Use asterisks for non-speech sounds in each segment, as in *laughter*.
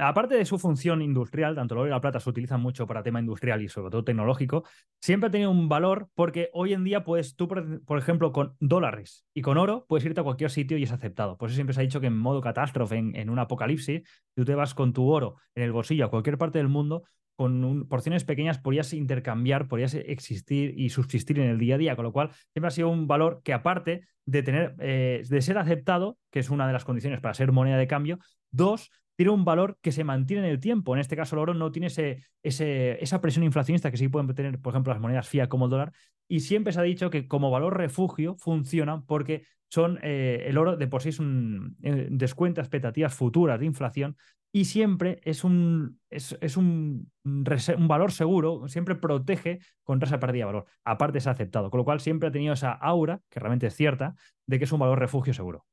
aparte de su función industrial, tanto el oro y la plata se utilizan mucho para tema industrial y sobre todo tecnológico, siempre ha tenido un valor porque hoy en día puedes, tú, por, ejemplo, con dólares y con oro, puedes irte a cualquier sitio y es aceptado. Por eso siempre se ha dicho que en modo catástrofe, en, un apocalipsis, tú te vas con tu oro en el bolsillo a cualquier parte del mundo, con porciones pequeñas podrías intercambiar, podrías existir y subsistir en el día a día, con lo cual siempre ha sido un valor que aparte de tener, eh, de ser aceptado, que es una de las condiciones para ser moneda de cambio, dos, tiene un valor que se mantiene en el tiempo. En este caso, el oro no tiene ese, esa presión inflacionista que sí pueden tener, por ejemplo, las monedas fiat como el dólar. Y siempre se ha dicho que como valor refugio funcionan porque son eh, el oro de por sí es un eh, descuenta expectativas futuras de inflación y siempre es un, es, un, un, valor seguro, siempre protege contra esa pérdida de valor. Aparte es aceptado, con lo cual siempre ha tenido esa aura, que realmente es cierta, de que es un valor refugio seguro.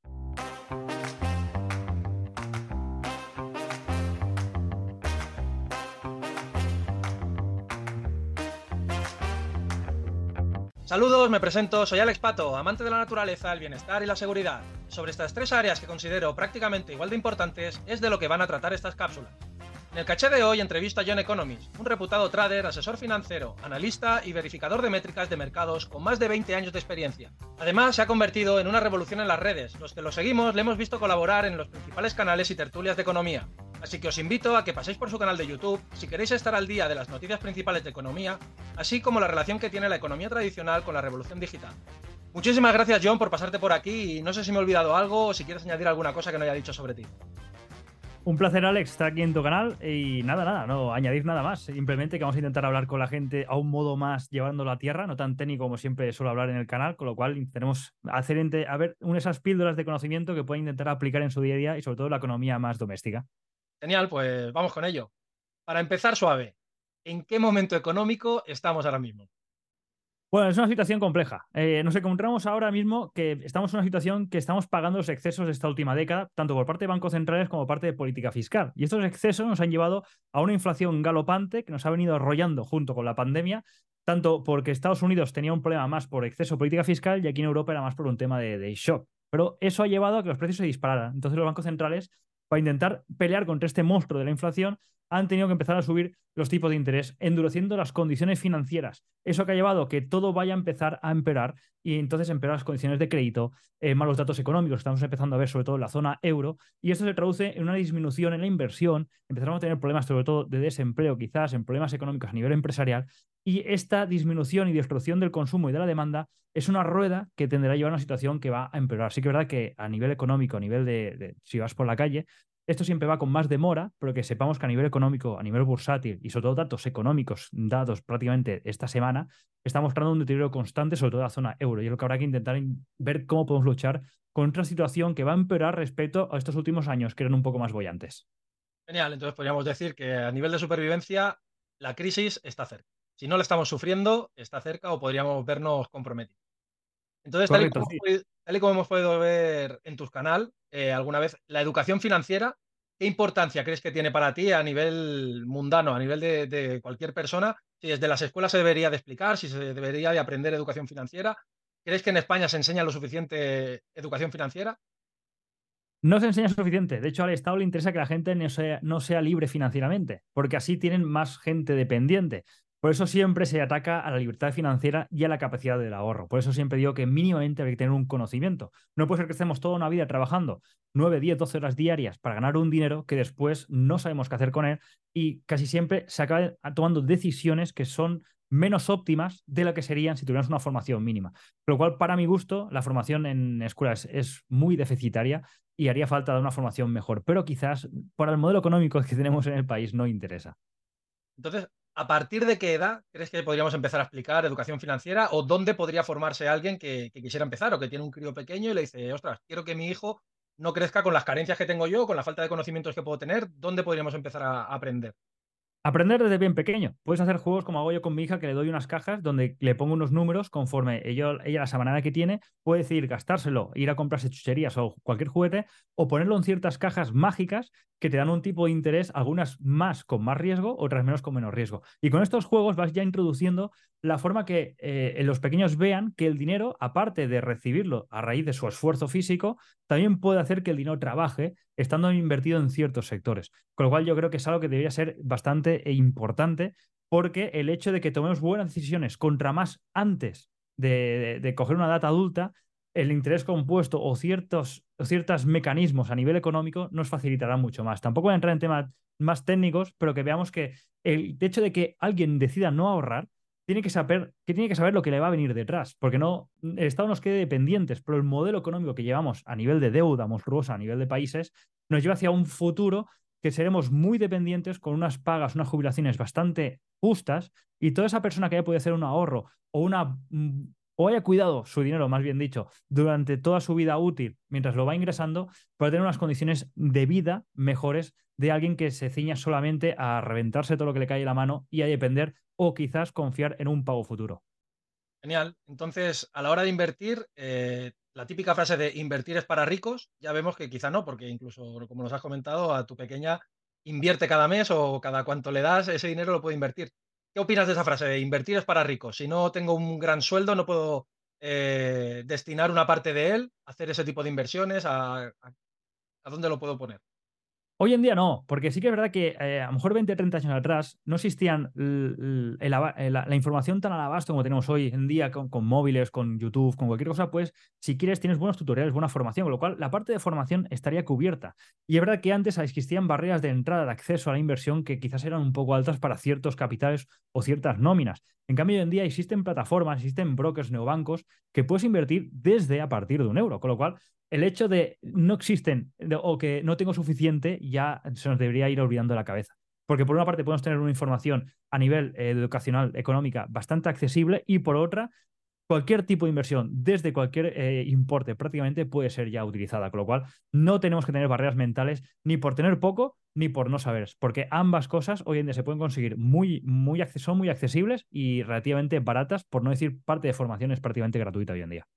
Saludos, me presento, soy Alex Pato, amante de la naturaleza, el bienestar y la seguridad. Sobre estas tres áreas que considero prácticamente igual de importantes es de lo que van a tratar estas cápsulas. En el caché de hoy entrevisto a John Economist, un reputado trader, asesor financiero, analista y verificador de métricas de mercados con más de 20 años de experiencia. Además, se ha convertido en una revolución en las redes. Los que lo seguimos le hemos visto colaborar en los principales canales y tertulias de economía. Así que os invito a que paséis por su canal de YouTube si queréis estar al día de las noticias principales de economía, así como la relación que tiene la economía tradicional con la revolución digital. Muchísimas gracias John por pasarte por aquí y no sé si me he olvidado algo o si quieres añadir alguna cosa que no haya dicho sobre ti. Un placer, Alex, estar aquí en tu canal. Y nada, nada, no añadir nada más. Simplemente que vamos a intentar hablar con la gente a un modo más llevándolo a tierra, no tan técnico como siempre suelo hablar en el canal, con lo cual intentaremos hacer a ver esas píldoras de conocimiento que pueden intentar aplicar en su día a día y sobre todo la economía más doméstica. Genial, pues vamos con ello. Para empezar suave, ¿en qué momento económico estamos ahora mismo? Bueno, es una situación compleja. Eh, nos encontramos ahora mismo que estamos en una situación que estamos pagando los excesos de esta última década, tanto por parte de bancos centrales como por parte de política fiscal. Y estos excesos nos han llevado a una inflación galopante que nos ha venido arrollando junto con la pandemia, tanto porque Estados Unidos tenía un problema más por exceso de política fiscal y aquí en Europa era más por un tema de, de shock. Pero eso ha llevado a que los precios se dispararan. Entonces los bancos centrales para intentar pelear contra este monstruo de la inflación, han tenido que empezar a subir los tipos de interés, endureciendo las condiciones financieras. Eso que ha llevado a que todo vaya a empezar a empeorar y entonces empeorar las condiciones de crédito, eh, malos datos económicos, estamos empezando a ver sobre todo en la zona euro, y esto se traduce en una disminución en la inversión, empezamos a tener problemas sobre todo de desempleo, quizás en problemas económicos a nivel empresarial, y esta disminución y destrucción del consumo y de la demanda es una rueda que tendrá a llevar a una situación que va a empeorar. Sí que es verdad que a nivel económico, a nivel de, si vas por la calle, esto siempre va con más demora, pero que sepamos que a nivel económico, a nivel bursátil y sobre todo datos económicos dados prácticamente esta semana, está mostrando un deterioro constante, sobre todo en la zona euro. Y es lo que habrá que intentar ver cómo podemos luchar contra una situación que va a empeorar respecto a estos últimos años, que eran un poco más bollantes. Genial, entonces podríamos decir que a nivel de supervivencia, la crisis está cerca. Si no la estamos sufriendo, está cerca o podríamos vernos comprometidos. Entonces, tal, y como, hemos podido ver en tu canal eh, alguna vez, la educación financiera, ¿qué importancia crees que tiene para ti a nivel mundano, a nivel de, cualquier persona? Si desde las escuelas se debería de explicar, si se debería de aprender educación financiera. ¿Crees que en España se enseña lo suficiente educación financiera? No se enseña suficiente. De hecho, al Estado le interesa que la gente no sea libre financieramente, porque así tienen más gente dependiente. Por eso siempre se ataca a la libertad financiera y a la capacidad del ahorro. Por eso siempre digo que mínimamente hay que tener un conocimiento. No puede ser que estemos toda una vida trabajando 9, 10, 12 horas diarias para ganar un dinero que después no sabemos qué hacer con él y casi siempre se acaban tomando decisiones que son menos óptimas de lo que serían si tuviéramos una formación mínima. Lo cual, para mi gusto, la formación en escuelas es muy deficitaria y haría falta de una formación mejor. Pero quizás para el modelo económico que tenemos en el país no interesa. Entonces, ¿A partir de qué edad crees que podríamos empezar a explicar educación financiera o dónde podría formarse alguien que, quisiera empezar o que tiene un crío pequeño y le dice, ostras, quiero que mi hijo no crezca con las carencias que tengo yo, con la falta de conocimientos que puedo tener? ¿Dónde podríamos empezar a aprender? Aprender desde bien pequeño. Puedes hacer juegos como hago yo con mi hija, que le doy unas cajas donde le pongo unos números conforme ella, ella la semana que tiene, puede decidir gastárselo, ir a comprarse chucherías o cualquier juguete, o ponerlo en ciertas cajas mágicas que te dan un tipo de interés, algunas más con más riesgo, otras menos con menos riesgo. Y con estos juegos vas ya introduciendo la forma que eh, los pequeños vean que el dinero, aparte de recibirlo a raíz de su esfuerzo físico, también puede hacer que el dinero trabaje estando invertido en ciertos sectores. Con lo cual yo creo que es algo que debería ser bastante importante porque el hecho de que tomemos buenas decisiones contra más antes de, coger una data adulta, el interés compuesto o ciertos, ciertos mecanismos a nivel económico nos facilitarán mucho más. Tampoco voy a entrar en temas más técnicos, pero que veamos que el hecho de que alguien decida no ahorrar tiene que saber, que tiene que saber lo que le va a venir detrás, porque no, el Estado nos quede dependientes, pero el modelo económico que llevamos a nivel de deuda monstruosa, a nivel de países, nos lleva hacia un futuro que seremos muy dependientes con unas pagas, unas jubilaciones bastante justas y toda esa persona que haya podido hacer un ahorro o una mm, o haya cuidado su dinero, más bien dicho, durante toda su vida útil, mientras lo va ingresando, puede tener unas condiciones de vida mejores de alguien que se ciña solamente a reventarse todo lo que le cae en la mano y a depender o quizás confiar en un pago futuro. Genial. Entonces, a la hora de invertir, eh, la típica frase de invertir es para ricos, ya vemos que quizá no, porque incluso, como nos has comentado, a tu pequeña invierte cada mes o cada cuanto le das, ese dinero lo puede invertir. ¿Qué opinas de esa frase de invertir es para ricos? Si no tengo un gran sueldo, no puedo eh, destinar una parte de él hacer ese tipo de inversiones. ¿A, a dónde lo puedo poner? Hoy en día no, porque sí que es verdad que eh, a lo mejor 20 o 30 años atrás no existían la, información tan al abasto como tenemos hoy en día con, móviles, con YouTube, con cualquier cosa, pues si quieres tienes buenos tutoriales, buena formación, con lo cual la parte de formación estaría cubierta. Y es verdad que antes existían barreras de entrada, de acceso a la inversión que quizás eran un poco altas para ciertos capitales o ciertas nóminas. En cambio, hoy en día existen plataformas, existen brokers, neobancos que puedes invertir desde a partir de un euro, con lo cual el hecho de no existen o que no tengo suficiente ya se nos debería ir olvidando la cabeza. Porque por una parte podemos tener una información a nivel eh, educacional, económica, bastante accesible y por otra, cualquier tipo de inversión desde cualquier eh, importe prácticamente puede ser ya utilizada. Con lo cual, no tenemos que tener barreras mentales ni por tener poco ni por no saber, porque ambas cosas hoy en día se pueden conseguir muy, muy, son muy accesibles y relativamente baratas, por no decir parte de formación es prácticamente gratuita hoy en día.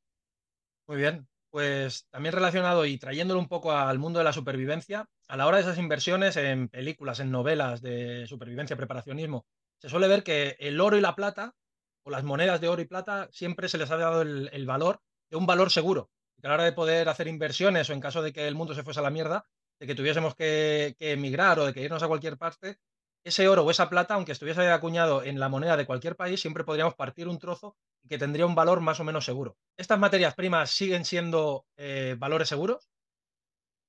Muy bien, pues también relacionado y trayéndolo un poco al mundo de la supervivencia, a la hora de esas inversiones en películas, en novelas de supervivencia, preparacionismo, se suele ver que el oro y la plata, o las monedas de oro y plata, siempre se les ha dado el, valor de un valor seguro. a la hora de poder hacer inversiones o en caso de que el mundo se fuese a la mierda, de que tuviésemos que, que emigrar o de que irnos a cualquier parte, ese oro o esa plata, aunque estuviese acuñado en la moneda de cualquier país, siempre podríamos partir un trozo que tendría un valor más o menos seguro. ¿Estas materias primas siguen siendo eh, valores seguros?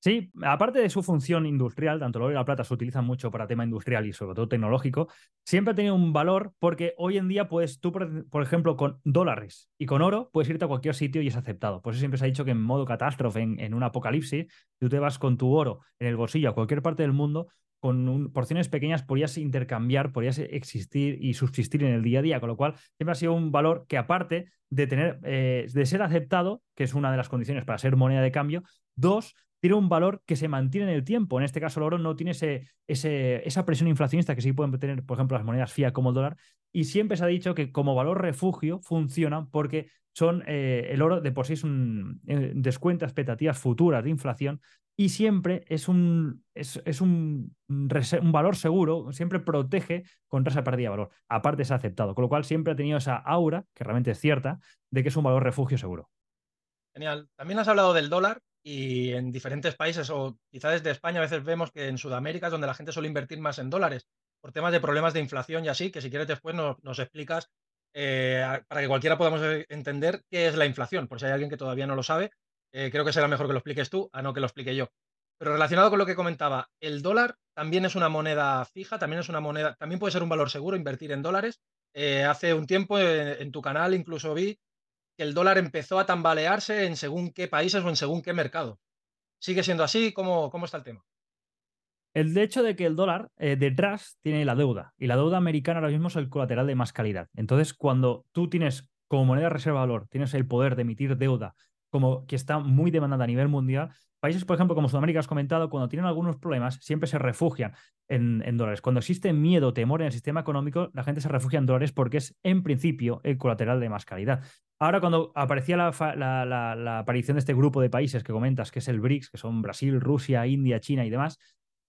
Sí, aparte de su función industrial, tanto el oro y la plata se utilizan mucho para tema industrial y sobre todo tecnológico, siempre ha tenido un valor porque hoy en día puedes, tú, por ejemplo, con dólares y con oro, puedes irte a cualquier sitio y es aceptado. Por eso siempre se ha dicho que en modo catástrofe, en, en un apocalipsis, tú te vas con tu oro en el bolsillo a cualquier parte del mundo, con porciones pequeñas podrías intercambiar, podrías existir y subsistir en el día a día, con lo cual siempre ha sido un valor que aparte de tener, eh, de ser aceptado, que es una de las condiciones para ser moneda de cambio, dos, tiene un valor que se mantiene en el tiempo. En este caso, el oro no tiene ese, esa presión inflacionista que sí pueden tener, por ejemplo, las monedas fiat como el dólar. Y siempre se ha dicho que como valor refugio funciona porque son eh, el oro de por sí es un eh, descuenta expectativas futuras de inflación y siempre es un, es, un, un, valor seguro, siempre protege contra esa pérdida de valor. Aparte es aceptado, con lo cual siempre ha tenido esa aura, que realmente es cierta, de que es un valor refugio seguro. Genial. También has hablado del dólar y en diferentes países, o quizás desde España, a veces vemos que en Sudamérica es donde la gente suele invertir más en dólares por temas de problemas de inflación y así, que si quieres después nos, explicas eh, para que cualquiera podamos eh, entender qué es la inflación, por si hay alguien que todavía no lo sabe eh, creo que será mejor que lo expliques tú, a no que lo explique yo. Pero relacionado con lo que comentaba, el dólar también es una moneda fija, también es una moneda, también puede ser un valor seguro invertir en dólares. Eh, hace un tiempo eh, en, tu canal incluso vi que el dólar empezó a tambalearse en según qué países o en según qué mercado. ¿Sigue siendo así? ¿Cómo, cómo está el tema? El hecho de que el dólar detrás tiene la deuda y la deuda americana ahora mismo es el colateral de más calidad. Entonces, cuando tú tienes como moneda reserva de valor, tienes el poder de emitir deuda como que está muy demandada a nivel mundial. Países, por ejemplo, como Sudamérica, has comentado, cuando tienen algunos problemas, siempre se refugian en, dólares. Cuando existe miedo, temor en el sistema económico, la gente se refugia en dólares porque es, en principio, el colateral de más calidad. Ahora, cuando aparecía la, aparición de este grupo de países que comentas, que es el BRICS, que son Brasil, Rusia, India, China y demás,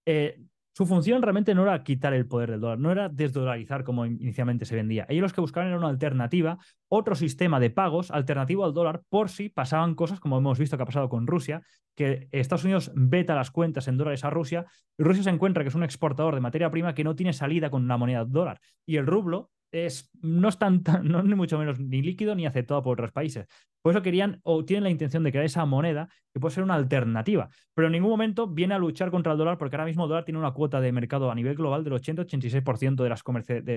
eh, su función realmente no era quitar el poder del dólar, no era desdolarizar como inicialmente se vendía. Ellos los que buscaban era una alternativa, otro sistema de pagos alternativo al dólar por si pasaban cosas como hemos visto que ha pasado con Rusia, que Estados Unidos veta las cuentas en dólares a Rusia y Rusia se encuentra que es un exportador de materia prima que no tiene salida con una moneda dólar. Y el rublo es, no es tan, no ni mucho menos ni líquido ni aceptado por otros países. Por eso querían o tienen la intención de crear esa moneda que puede ser una alternativa, pero en ningún momento viene a luchar contra el dólar porque ahora mismo el dólar tiene una cuota de mercado a nivel global del 80-86% de las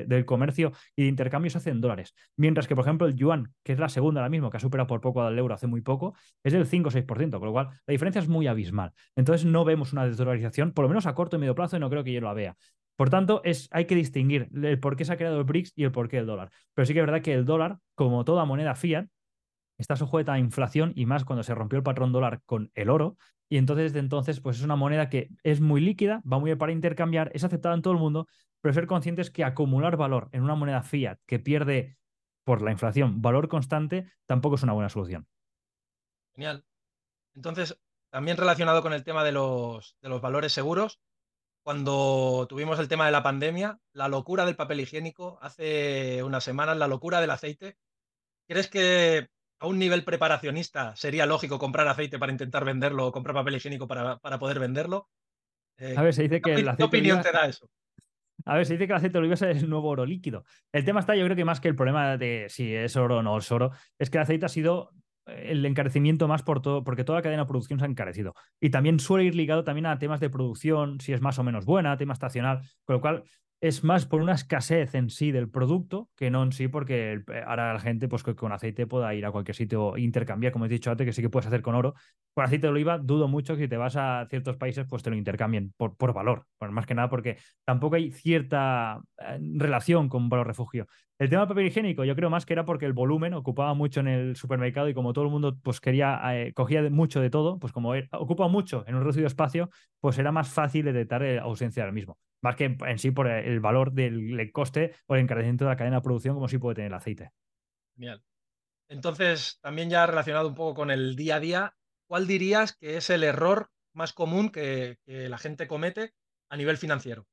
del comercio y de intercambio se hace en dólares. Mientras que, por ejemplo, el yuan, que es la segunda ahora mismo, que ha superado por poco al euro hace muy poco, es del 5-6%, con lo cual la diferencia es muy abismal. Entonces no vemos una desdolarización, por lo menos a corto y medio plazo, y no creo que yo la vea. Por tanto, es, hay que distinguir el por qué se ha creado el BRICS y el por qué el dólar. Pero sí que es verdad que el dólar, como toda moneda fiat, está sujeta a inflación y más cuando se rompió el patrón dólar con el oro. Y entonces, desde entonces, pues es una moneda que es muy líquida, va muy bien para intercambiar, es aceptada en todo el mundo, pero ser conscientes que acumular valor en una moneda fiat que pierde por la inflación valor constante tampoco es una buena solución. Genial. Entonces, también relacionado con el tema de los, de los valores seguros, cuando tuvimos el tema de la pandemia, la locura del papel higiénico, hace unas semanas la locura del aceite. ¿Crees que a un nivel preparacionista sería lógico comprar aceite para intentar venderlo o comprar papel higiénico para, poder venderlo? a ver, se dice que el aceite. ¿Qué opinión te da eso? A ver, se dice que el aceite de oliva es el nuevo oro líquido. El tema está, yo creo que más que el problema de si es oro o no es oro, es que el aceite ha sido el encarecimiento más por todo, porque toda la cadena de producción se ha encarecido. Y también suele ir ligado también a temas de producción, si es más o menos buena, tema estacional, con lo cual es más por una escasez en sí del producto que no en sí porque ahora la gente pues con aceite pueda ir a cualquier sitio e intercambiar, como he dicho antes, que sí que puedes hacer con oro. Con aceite de oliva dudo mucho que si te vas a ciertos países pues te lo intercambien por, por valor, más que nada porque tampoco hay cierta eh, relación con valor refugio. El tema del papel higiénico yo creo más que era porque el volumen ocupaba mucho en el supermercado y como todo el mundo pues quería, eh, cogía mucho de todo, pues como ocupa mucho en un reducido espacio, pues era más fácil detectar la ausencia del mismo más que en sí por el valor del coste o el encarecimiento de la cadena de producción como sí puede tener el aceite. Genial. Entonces, también ya relacionado un poco con el día a día, ¿cuál dirías que es el error más común que, la gente comete a nivel financiero?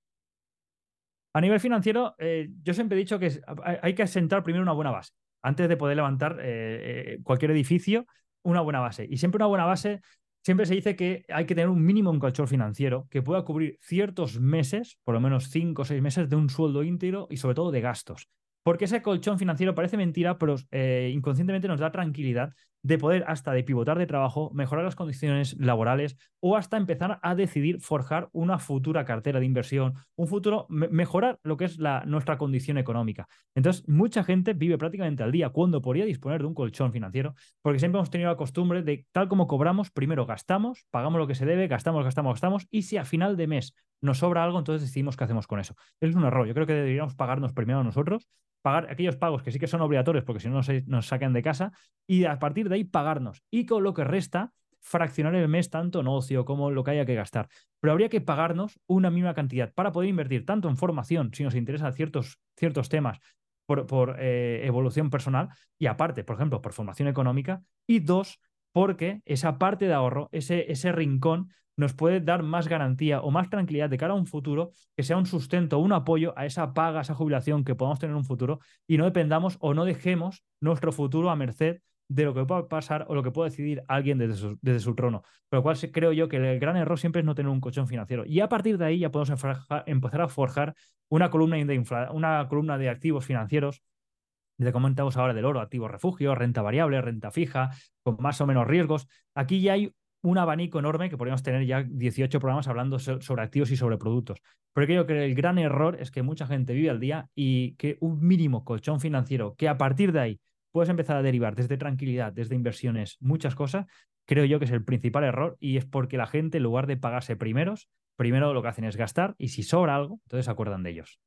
A nivel financiero, eh, yo siempre he dicho que hay que asentar primero una buena base. Antes de poder levantar eh, eh, cualquier edificio, una buena base. Y siempre una buena base siempre se dice que hay que tener un mínimo en colchón financiero que pueda cubrir ciertos meses, por lo menos cinco o seis meses, de un sueldo íntegro y sobre todo de gastos. Porque ese colchón financiero parece mentira, pero eh, inconscientemente nos da tranquilidad de poder hasta de pivotar de trabajo, mejorar las condiciones laborales o hasta empezar a decidir forjar una futura cartera de inversión, un futuro, mejorar lo que es la, nuestra condición económica. Entonces, mucha gente vive prácticamente al día cuando podría disponer de un colchón financiero, porque siempre hemos tenido la costumbre de, tal como cobramos, primero gastamos, pagamos lo que se debe, gastamos, gastamos, gastamos, y si a final de mes nos sobra algo, entonces decidimos qué hacemos con eso. Es un error. Yo creo que deberíamos pagarnos primero a nosotros, pagar aquellos pagos que sí que son obligatorios, porque si no nos, nos sacan de casa, y a partir de ahí pagarnos. Y con lo que resta, fraccionar el mes tanto en ocio como lo que haya que gastar. Pero habría que pagarnos una misma cantidad para poder invertir tanto en formación, si nos interesan ciertos, ciertos temas por, por eh, evolución personal, y aparte, por ejemplo, por formación económica, y dos, porque esa parte de ahorro, ese, ese rincón, nos puede dar más garantía o más tranquilidad de cara a un futuro, que sea un sustento, un apoyo a esa paga, a esa jubilación que podamos tener en un futuro y no dependamos o no dejemos nuestro futuro a merced de lo que pueda pasar o lo que pueda decidir alguien desde su, desde su trono. Por lo cual creo yo que el gran error siempre es no tener un colchón financiero. Y a partir de ahí ya podemos empezar a forjar una columna de, una columna de activos financieros. De comentamos ahora del oro, activos refugio, renta variable, renta fija, con más o menos riesgos. Aquí ya hay un abanico enorme que podríamos tener ya 18 programas hablando sobre activos y sobre productos. Pero creo que el gran error es que mucha gente vive al día y que un mínimo colchón financiero que a partir de ahí puedes empezar a derivar desde tranquilidad, desde inversiones, muchas cosas, creo yo que es el principal error y es porque la gente, en lugar de pagarse primeros, primero lo que hacen es gastar y si sobra algo, entonces se acuerdan de ellos.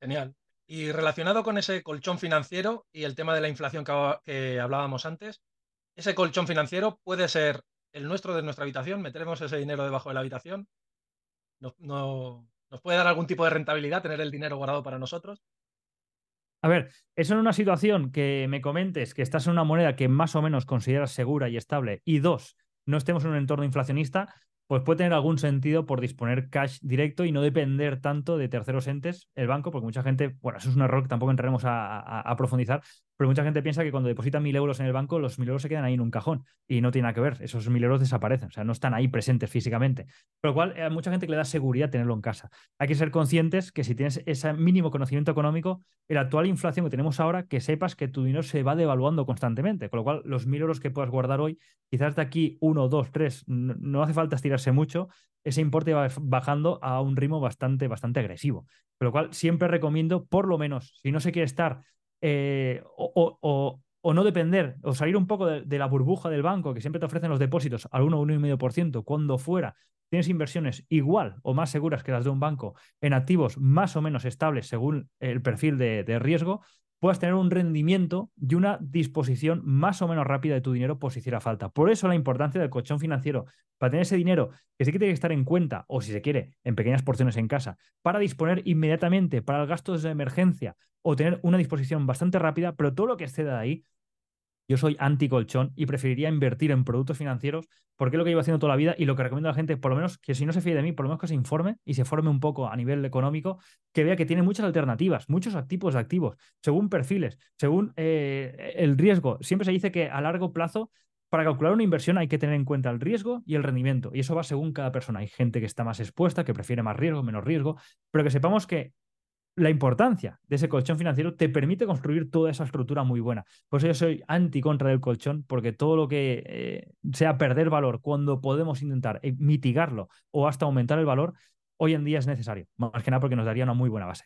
Genial. Y relacionado con ese colchón financiero y el tema de la inflación que, hablábamos antes, ese colchón financiero puede ser el nuestro de nuestra habitación, meteremos ese dinero debajo de la habitación, nos puede dar algún tipo de rentabilidad tener el dinero guardado para nosotros. A ver, eso en una situación que me comentes que estás en una moneda que más o menos consideras segura y estable, y dos, no estemos en un entorno inflacionista, pues puede tener algún sentido por disponer cash directo y no depender tanto de terceros entes, el banco, porque mucha gente, bueno, eso es un error que tampoco entraremos a, profundizar, pero mucha gente piensa que cuando depositan mil euros en el banco, los mil euros se quedan ahí en un cajón y no tiene nada que ver, esos mil euros desaparecen, o sea, no están ahí presentes físicamente, por lo cual a mucha gente le da seguridad tenerlo en casa. Hay que ser conscientes que si tienes ese mínimo conocimiento económico, la actual inflación que tenemos ahora, que sepas que tu dinero se va devaluando constantemente, con lo cual los mil euros que puedas guardar hoy, quizás de aquí uno, dos, tres, no, hace falta estirar mucho, ese importe va bajando a un ritmo bastante, bastante agresivo. Con lo cual, siempre recomiendo, por lo menos, si no se quiere estar eh, o, no depender, o salir un poco de, la burbuja del banco que siempre te ofrecen los depósitos al 1 o 1,5%, cuando fuera tienes inversiones igual o más seguras que las de un banco en activos más o menos estables según el perfil de riesgo, puedas tener un rendimiento y una disposición más o menos rápida de tu dinero por si hiciera falta. Por eso la importancia del colchón financiero, para tener ese dinero que sí que tiene que estar en cuenta, o si se quiere, en pequeñas porciones en casa, para disponer inmediatamente para gastos de emergencia o tener una disposición bastante rápida, pero todo lo que exceda de ahí yo soy anti-colchón y preferiría invertir en productos financieros porque es lo que llevo haciendo toda la vida y lo que recomiendo a la gente, por lo menos que si no se fíe de mí, por lo menos que se informe y se forme un poco a nivel económico, que vea que tiene muchas alternativas, muchos tipos de activos, según perfiles, según eh, el riesgo. Siempre se dice que a largo plazo para calcular una inversión hay que tener en cuenta el riesgo y el rendimiento. Y eso va según cada persona. Hay gente que está más expuesta, que prefiere más riesgo, menos riesgo, pero que sepamos que la importancia de ese colchón financiero te permite construir toda esa estructura muy buena. Por eso yo soy anti contra del colchón, porque todo lo que eh, sea perder valor cuando podemos intentar eh, mitigarlo o hasta aumentar el valor, hoy en día es necesario. Más que nada porque nos daría una muy buena base.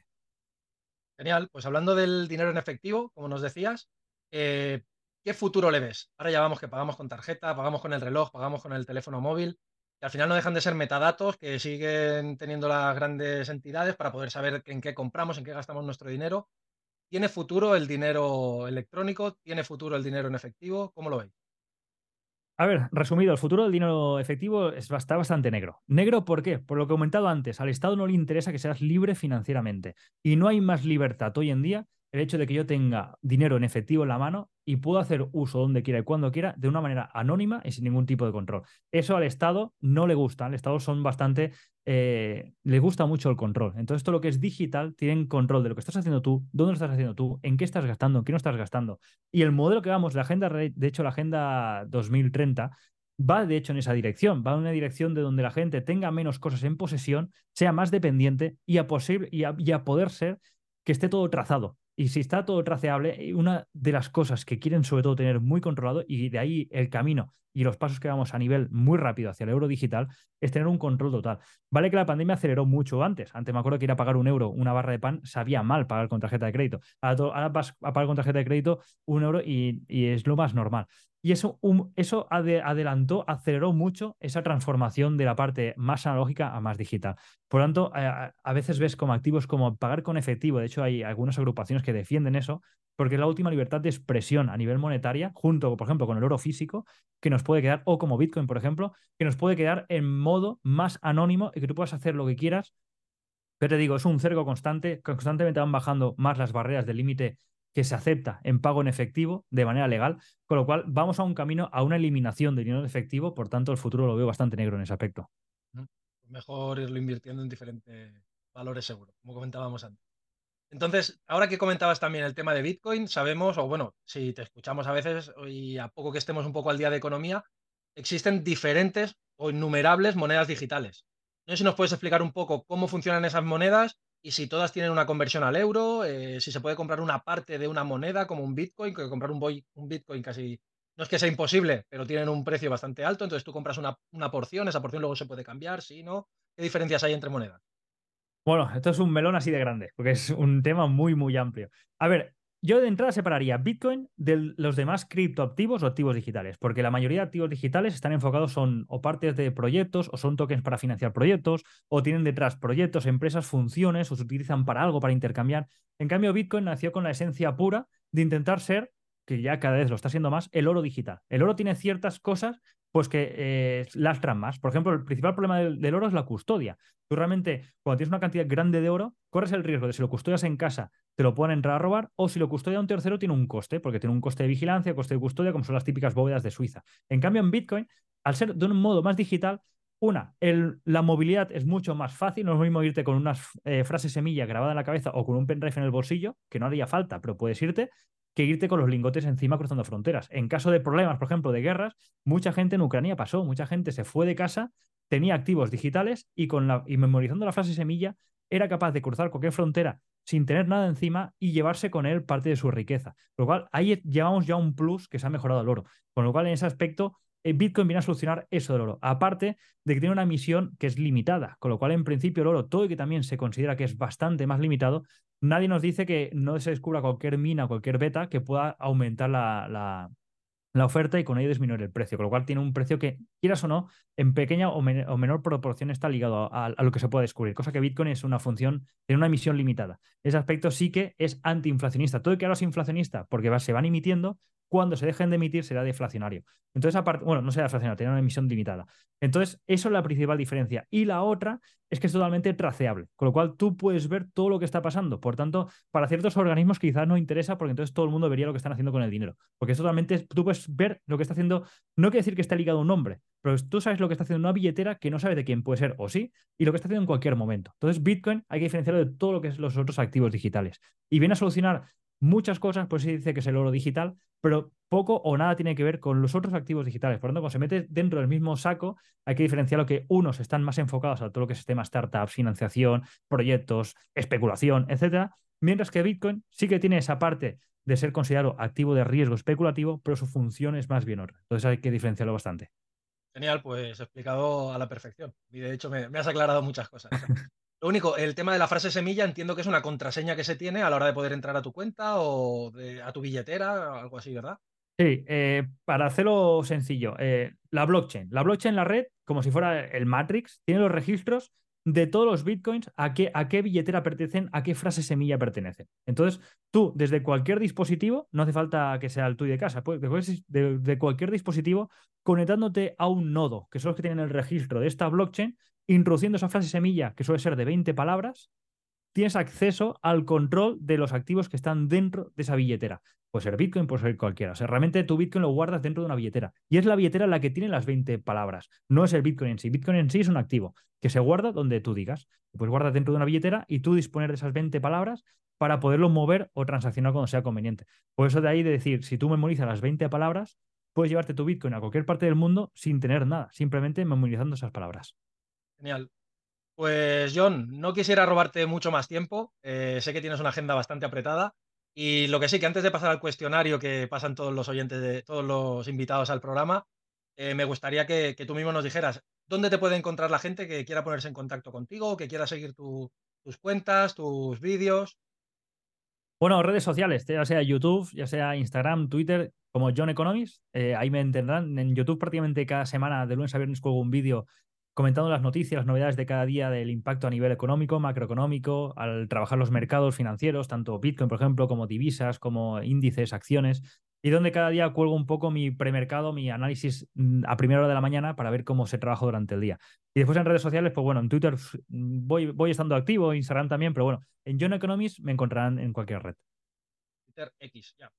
Genial. Pues hablando del dinero en efectivo, como nos decías, eh, ¿qué futuro le ves? Ahora ya vamos que pagamos con tarjeta, pagamos con el reloj, pagamos con el teléfono móvil al final no dejan de ser metadatos que siguen teniendo las grandes entidades para poder saber en qué compramos, en qué gastamos nuestro dinero. ¿Tiene futuro el dinero electrónico? ¿Tiene futuro el dinero en efectivo? ¿Cómo lo veis? A ver, resumido, el futuro del dinero efectivo está bastante negro. ¿Negro por qué? Por lo que he comentado antes, al Estado no le interesa que seas libre financieramente. Y no hay más libertad hoy en día el hecho de que yo tenga dinero en efectivo en la mano y puedo hacer uso donde quiera y cuando quiera de una manera anónima y sin ningún tipo de control. Eso al Estado no le gusta. Al Estado son bastante. Eh, le gusta mucho el control. Entonces, todo lo que es digital tienen control de lo que estás haciendo tú, dónde lo estás haciendo tú, en qué estás gastando, en qué no estás gastando. Y el modelo que vamos, la agenda, de hecho, la agenda 2030 va de hecho en esa dirección, va en una dirección de donde la gente tenga menos cosas en posesión, sea más dependiente y a, posible, y a poder ser que esté todo trazado. Y si está todo traceable, una de las cosas que quieren sobre todo tener muy controlado, y de ahí el camino y los pasos que vamos a nivel muy rápido hacia el euro digital, es tener un control total. Vale que la pandemia aceleró mucho antes. Antes me acuerdo que ir a pagar un euro, una barra de pan, sabía mal pagar con tarjeta de crédito. Ahora, vas a pagar con tarjeta de crédito un euro y, es lo más normal. Y eso, eso adelantó, aceleró mucho esa transformación de la parte más analógica a más digital. Por lo tanto, a, a veces ves como activos como pagar con efectivo. De hecho, hay algunas agrupaciones que defienden eso, porque es la última libertad de expresión a nivel monetaria, junto, por ejemplo, con el oro físico, que nos puede quedar, o como Bitcoin, por ejemplo, que nos puede quedar en modo más anónimo y que tú puedas hacer lo que quieras. Pero te digo, es un cerco constante, constantemente van bajando más las barreras del límite que se acepta en pago en efectivo de manera legal, con lo cual vamos a un camino a una eliminación de dinero en efectivo, por tanto el futuro lo veo bastante negro en ese aspecto. Mejor irlo invirtiendo en diferentes valores seguros, como comentábamos antes. Entonces, ahora que comentabas también el tema de Bitcoin, sabemos, o bueno, si te escuchamos a veces y a poco que estemos un poco al día de economía, existen diferentes o innumerables monedas digitales. No sé si nos puedes explicar un poco cómo funcionan esas monedas y si todas tienen una conversión al euro, eh, si se puede comprar una parte de una moneda como un Bitcoin, que comprar un, Bitcoin casi no es que sea imposible, pero tienen un precio bastante alto, entonces tú compras una, una porción, esa porción luego se puede cambiar, sí, ¿no? ¿Qué diferencias hay entre monedas? Bueno, esto es un melón así de grande, porque es un tema muy, muy amplio. A ver, yo de entrada separaría Bitcoin de los demás criptoactivos o activos digitales, porque la mayoría de activos digitales están enfocados son o partes de proyectos o son tokens para financiar proyectos o tienen detrás proyectos, empresas, funciones o se utilizan para algo, para intercambiar. En cambio, Bitcoin nació con la esencia pura de intentar ser que ya cada vez lo está siendo más, el oro digital. El oro tiene ciertas cosas pues que eh, lastran más. Por ejemplo, el principal problema del, oro es la custodia. Tú realmente, cuando tienes una cantidad grande de oro, corres el riesgo de si lo custodias en casa, te lo pueden entrar a robar, o si lo custodia un tercero, tiene un coste, porque tiene un coste de vigilancia, coste de custodia, como son las típicas bóvedas de Suiza. En cambio, en Bitcoin, al ser de un modo más digital, Una, la movilidad es mucho más fácil, no es lo mismo irte con unas eh, frases semilla grabada en la cabeza o con un pendrive en el bolsillo, que no haría falta, pero puedes irte, que irte con los lingotes encima cruzando fronteras. En caso de problemas, por ejemplo, de guerras, mucha gente en Ucrania pasó, mucha gente se fue de casa, tenía activos digitales y, con la, y memorizando la frase semilla era capaz de cruzar cualquier frontera sin tener nada encima y llevarse con él parte de su riqueza. Con lo cual, ahí llevamos ya un plus que se ha mejorado el oro. Con lo cual, en ese aspecto, Bitcoin viene a solucionar eso del oro. Aparte de que tiene una emisión que es limitada, con lo cual en principio el oro, todo y que también se considera que es bastante más limitado, nadie nos dice que no se descubra cualquier mina, cualquier beta que pueda aumentar la, la oferta y con ello disminuir el precio, con lo cual tiene un precio que, quieras o no, en pequeña o, menor proporción está ligado a, lo que se puede descubrir, cosa que Bitcoin es una función, tiene una emisión limitada. Ese aspecto sí que es antiinflacionista. Todo y que ahora es inflacionista porque se van emitiendo, cuando se dejen de emitir será deflacionario. Entonces, aparte, bueno, no será deflacionario, tiene una emisión limitada. Entonces, eso es la principal diferencia. Y la otra es que es totalmente traceable, con lo cual tú puedes ver todo lo que está pasando. Por tanto, para ciertos organismos quizás no interesa porque entonces todo el mundo vería lo que están haciendo con el dinero. Porque es totalmente, tú puedes ver lo que está haciendo, no quiere decir que esté ligado a un nombre, pero tú sabes lo que está haciendo una billetera que no sabes de quién puede ser o sí, y lo que está haciendo en cualquier momento. Entonces, Bitcoin hay que diferenciarlo de todo lo que es los otros activos digitales. Y viene a solucionar muchas cosas, pues se dice que es el oro digital, pero poco o nada tiene que ver con los otros activos digitales. Por lo tanto, cuando se mete dentro del mismo saco, hay que diferenciar lo que unos están más enfocados a todo lo que es sistema startups, financiación, proyectos, especulación, etcétera, mientras que Bitcoin sí que tiene esa parte de ser considerado activo de riesgo especulativo, pero su función es más bien otra. Entonces hay que diferenciarlo bastante. Genial, pues explicado a la perfección. Y de hecho me, me has aclarado muchas cosas. *laughs* Lo único, el tema de la frase semilla entiendo que es una contraseña que se tiene a la hora de poder entrar a tu cuenta o a tu billetera, algo así, ¿verdad? Sí, eh, para hacerlo sencillo, eh, la blockchain. La blockchain, la red, como si fuera el Matrix, tiene los registros de todos los bitcoins, a qué, a qué billetera pertenecen, a qué frase semilla pertenecen. Entonces, tú, desde cualquier dispositivo, no hace falta que sea el tuyo de casa, pues, de, de cualquier dispositivo, conectándote a un nodo, que son los que tienen el registro de esta blockchain, introduciendo esa frase semilla, que suele ser de 20 palabras, tienes acceso al control de los activos que están dentro de esa billetera. Puede ser Bitcoin, puede ser cualquiera. O sea, realmente tu Bitcoin lo guardas dentro de una billetera. Y es la billetera la que tiene las 20 palabras. No es el Bitcoin en sí. Bitcoin en sí es un activo que se guarda donde tú digas. Pues guardas dentro de una billetera y tú disponer de esas 20 palabras para poderlo mover o transaccionar cuando sea conveniente. Por eso de ahí de decir, si tú memorizas las 20 palabras, puedes llevarte tu Bitcoin a cualquier parte del mundo sin tener nada, simplemente memorizando esas palabras. Genial. Pues John, no quisiera robarte mucho más tiempo. Eh, sé que tienes una agenda bastante apretada. Y lo que sí, que antes de pasar al cuestionario que pasan todos los oyentes, de todos los invitados al programa, eh, me gustaría que, tú mismo nos dijeras dónde te puede encontrar la gente que quiera ponerse en contacto contigo, que quiera seguir tus cuentas, tus vídeos. Bueno, redes sociales, ya sea YouTube, ya sea Instagram, Twitter, como John Economist. Eh, ahí me entenderán. En YouTube prácticamente cada semana, de lunes a viernes, juego un vídeo comentando las noticias, las novedades de cada día del impacto a nivel económico, macroeconómico, al trabajar los mercados financieros, tanto Bitcoin, por ejemplo, como divisas, como índices, acciones, y donde cada día cuelgo un poco mi premercado, mi análisis mm, a primera hora de la mañana para ver cómo se trabaja durante el día. Y después en redes sociales, pues bueno, en Twitter mm, voy, voy estando activo, Instagram también, pero bueno, en John Economist me encontrarán en cualquier red. Twitter X, ya.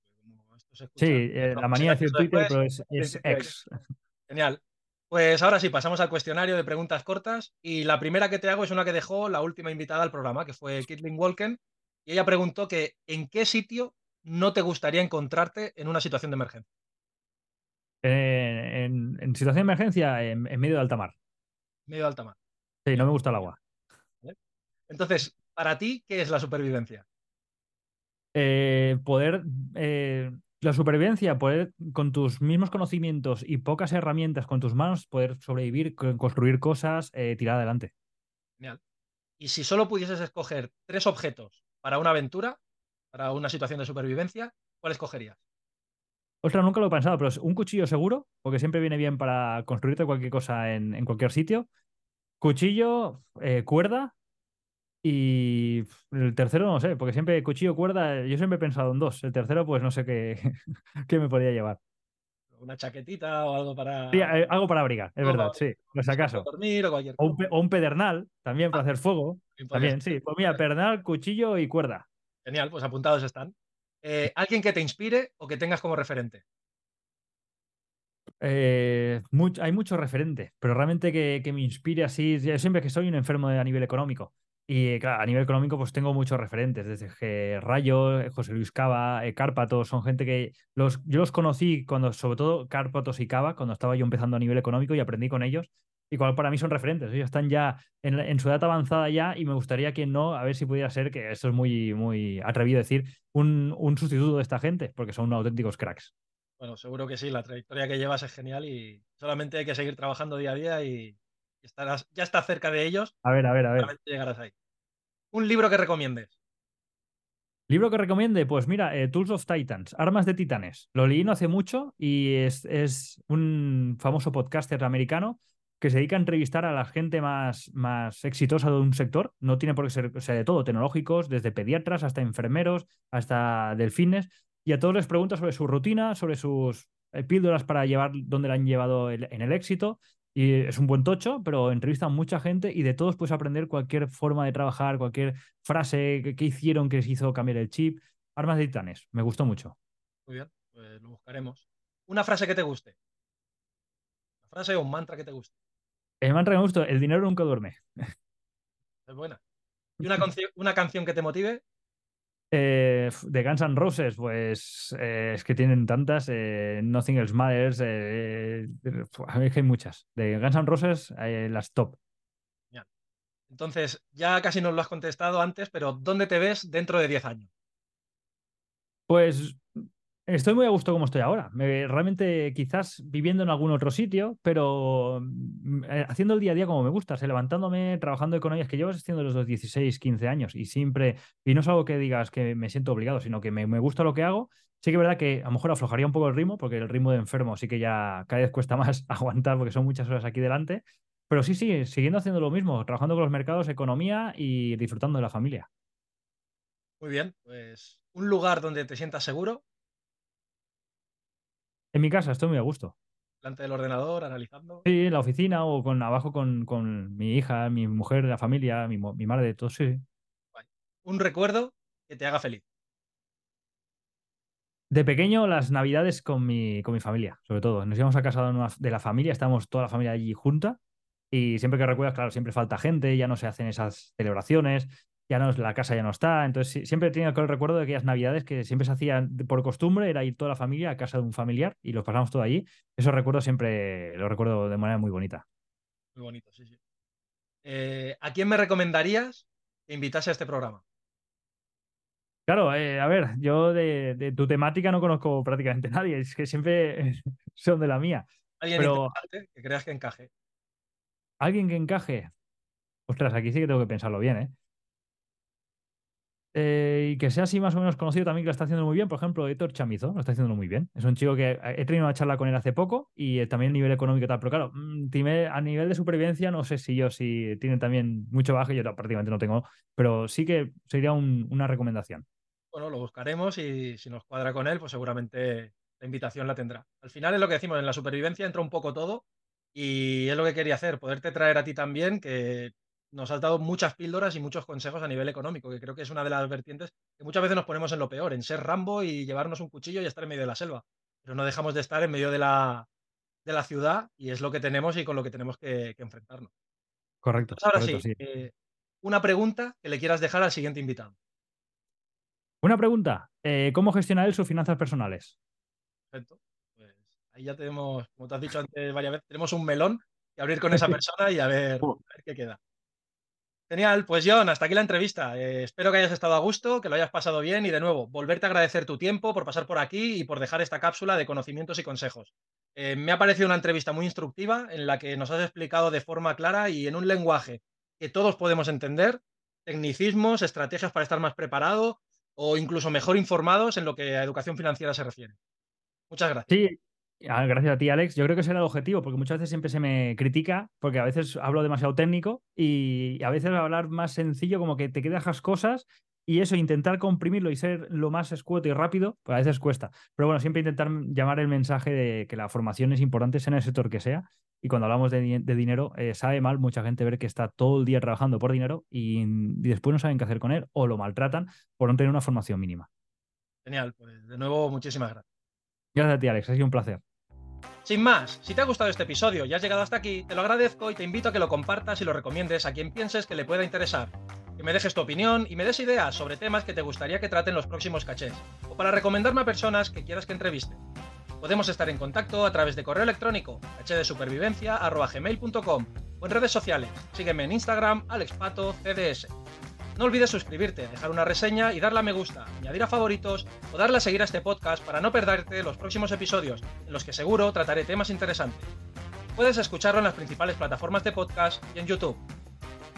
Pues sí, eh, la manía de decir Twitter, pero es, es X. Genial. Pues ahora sí, pasamos al cuestionario de preguntas cortas y la primera que te hago es una que dejó la última invitada al programa, que fue Kitlin Walken, y ella preguntó que ¿en qué sitio no te gustaría encontrarte en una situación de emergencia? en, situación de emergencia, en, medio de alta mar. Medio de alta mar. Sí, no me gusta el agua. Entonces, para ti, ¿qué es la supervivencia? Eh, poder eh, la supervivencia, poder con tus mismos conocimientos y pocas herramientas con tus manos, poder sobrevivir, construir cosas, eh, tirar adelante. Genial. Y si solo pudieses escoger tres objetos para una aventura, para una situación de supervivencia, ¿cuál escogerías? Ostras, nunca lo he pensado, pero un cuchillo seguro, porque siempre viene bien para construirte cualquier cosa en, cualquier sitio. Cuchillo, eh, cuerda y el tercero no sé, porque siempre cuchillo cuerda, yo siempre he pensado en dos. El tercero, pues no sé qué, *laughs* qué me podría llevar. Una chaquetita o algo para. Sí, eh, algo para abrigar, es verdad, sí, por si acaso. Dormir o, cualquier o, un, pedernal también para ah, hacer fuego. También, sí. Pues mira, pedernal, cuchillo y cuerda. Genial, pues apuntados están. Eh, ¿Alguien que te inspire o que tengas como referente? Eh, hay mucho referente, pero realmente que, me inspire así, siempre que soy un enfermo a nivel económico. Y claro, a nivel económico pues tengo muchos referentes, desde Rayo, José Luis Cava, eh, Cárpatos, son gente que los, yo los conocí cuando, sobre todo Cárpatos y Cava, cuando estaba yo empezando a nivel económico y aprendí con ellos. Y cual para mí son referentes, ellos están ya en, su edad avanzada ya y me gustaría que no, a ver si pudiera ser, que esto es muy, muy atrevido decir, un, un sustituto de esta gente, porque son auténticos cracks. Bueno, seguro que sí, la trayectoria que llevas es genial y solamente hay que seguir trabajando día a día y estarás, ya estás cerca de ellos. A ver, a ver, a ver. Llegarás ahí. Un libro que recomiendes. Libro que recomiende, pues mira, eh, Tools of Titans, Armas de Titanes. Lo leí no hace mucho y es, es, un famoso podcaster americano que se dedica a entrevistar a la gente más, más exitosa de un sector. No tiene por qué ser o sea, de todo, tecnológicos, desde pediatras hasta enfermeros, hasta delfines y a todos les pregunta sobre su rutina, sobre sus eh, píldoras para llevar donde la han llevado en el éxito. Y es un buen tocho, pero entrevista a mucha gente y de todos puedes aprender cualquier forma de trabajar, cualquier frase que, hicieron que les hizo cambiar el chip. Armas de titanes, me gustó mucho. Muy bien, pues lo buscaremos. Una frase que te guste. Una frase o un mantra que te guste. El mantra que me gusta, el dinero nunca duerme. Es buena. ¿Y una, una canción que te motive? Eh, de Guns N' Roses, pues eh, es que tienen tantas. Eh, Nothing Else Matters. a mí es que hay muchas. De Guns N' Roses, las top. Entonces, ya casi nos lo has contestado antes, pero ¿dónde te ves dentro de 10 años? Pues Estoy muy a gusto como estoy ahora. realmente quizás viviendo en algún otro sitio, pero mm, eh, haciendo el día a día como me gusta, levantándome, trabajando con ellas, que llevas haciendo los 16, 15 años y siempre, y no es algo que digas que me siento obligado, sino que me, gusta lo que hago. Sí que es verdad que a lo mejor aflojaría un poco el ritmo, porque el ritmo de enfermo sí que ya cada vez cuesta más *laughs* aguantar porque son muchas horas aquí delante. Pero sí, sí, siguiendo haciendo lo mismo, trabajando con los mercados, economía y disfrutando de la familia. Muy bien, pues un lugar donde te sientas seguro en mi casa estoy muy a gusto. Delante del ordenador, analizando. Sí, en la oficina o con abajo con, mi hija, mi mujer, la familia, mi, mi madre, todo, sí. Un recuerdo que te haga feliz. De pequeño, las navidades con mi, con mi familia, sobre todo. Nos íbamos a casa de la familia, estamos toda la familia allí junta. Y siempre que recuerdas, claro, siempre falta gente, ya no se hacen esas celebraciones ya no, la casa ya no está. Entonces, siempre he tenido el recuerdo de aquellas navidades que siempre se hacían por costumbre, era ir toda la familia a casa de un familiar y los pasamos todo allí. Esos recuerdos siempre los recuerdo de manera muy bonita. Muy bonito, sí, sí. Eh, ¿A quién me recomendarías que invitase a este programa? Claro, eh, a ver, yo de, tu temática no conozco prácticamente a *laughs* nadie, es que siempre *laughs* son de la mía. ¿Alguien pero... que creas que encaje? ¿Alguien que encaje? Ostras, aquí sí que tengo que pensarlo bien, ¿eh? Eh, y que sea así más o menos conocido también que lo está haciendo muy bien. Por ejemplo, Héctor Chamizo lo está haciendo muy bien. Es un chico que he tenido una charla con él hace poco y eh, también a nivel económico tal. Pero claro, mm, a nivel de supervivencia, no sé si yo si tiene también mucho bajo, yo prácticamente no tengo, pero sí que sería una recomendación. Bueno, lo buscaremos y si nos cuadra con él, pues seguramente la invitación la tendrá. Al final es lo que decimos, en la supervivencia entra un poco todo y es lo que quería hacer, poderte traer a ti también, que nos has dado muchas píldoras y muchos consejos a nivel económico, que creo que es una de las vertientes que muchas veces nos ponemos en lo peor, en ser Rambo y llevarnos un cuchillo y estar en medio de la selva. Pero no dejamos de estar en medio de la, de la ciudad y es lo que tenemos y con lo que tenemos que, enfrentarnos. Correcto. ahora sí, eh, una pregunta que le quieras dejar al siguiente invitado. Una pregunta. Eh, ¿Cómo gestiona él sus finanzas personales? Perfecto. Pues ahí ya tenemos, como te has dicho antes varias veces, tenemos un melón que abrir con esa persona y a ver *laughs* qué queda. Genial, pues John, hasta aquí la entrevista. Eh, espero que hayas estado a gusto, que lo hayas pasado bien y de nuevo, volverte a agradecer tu tiempo por pasar por aquí y por dejar esta cápsula de conocimientos y consejos. Eh, me ha parecido una entrevista muy instructiva en la que nos has explicado de forma clara y en un lenguaje que todos podemos entender, tecnicismos, estrategias para estar más preparado o incluso mejor informados en lo que a educación financiera se refiere. Muchas gracias. Gracias a ti, Alex. Yo creo que ese era el objetivo, porque muchas veces siempre se me critica, porque a veces hablo demasiado técnico y a veces hablar más sencillo, como que te quedas cosas y eso, intentar comprimirlo y ser lo más escueto y rápido, pues a veces cuesta. Pero bueno, siempre intentar llamar el mensaje de que la formación es importante, sea en el sector que sea. Y cuando hablamos de, dinero, eh, sabe mal mucha gente ver que está todo el día trabajando por dinero y, y después no saben qué hacer con él o lo maltratan por no tener una formación mínima. Genial, pues de nuevo, muchísimas gracias. Gracias a ti, Alex. Ha sido un placer. Sin más, si te ha gustado este episodio y has llegado hasta aquí, te lo agradezco y te invito a que lo compartas y lo recomiendes a quien pienses que le pueda interesar. Que me dejes tu opinión y me des ideas sobre temas que te gustaría que traten los próximos cachés, o para recomendarme a personas que quieras que entreviste. Podemos estar en contacto a través de correo electrónico hdesupervivencia.gmail.com o en redes sociales. Sígueme en Instagram, AlexPatoCDS. No olvides suscribirte, dejar una reseña y darle a me gusta, añadir a favoritos o darle a seguir a este podcast para no perderte los próximos episodios, en los que seguro trataré temas interesantes. Puedes escucharlo en las principales plataformas de podcast y en YouTube.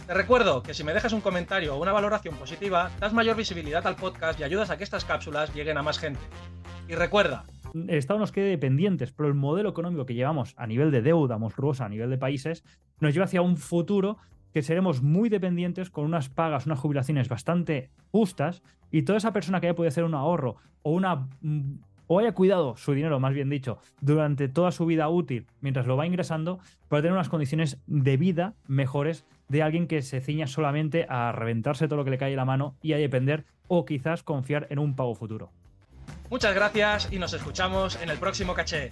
Te recuerdo que si me dejas un comentario o una valoración positiva, das mayor visibilidad al podcast y ayudas a que estas cápsulas lleguen a más gente. Y recuerda, el Estado nos quede dependientes, pero el modelo económico que llevamos a nivel de deuda monstruosa, a nivel de países, nos lleva hacia un futuro que seremos muy dependientes con unas pagas, unas jubilaciones bastante justas y toda esa persona que haya podido hacer un ahorro o mm, haya cuidado su dinero, más bien dicho, durante toda su vida útil, mientras lo va ingresando, puede tener unas condiciones de vida mejores de alguien que se ciña solamente a reventarse todo lo que le cae en la mano y a depender o quizás confiar en un pago futuro. Muchas gracias y nos escuchamos en el próximo caché.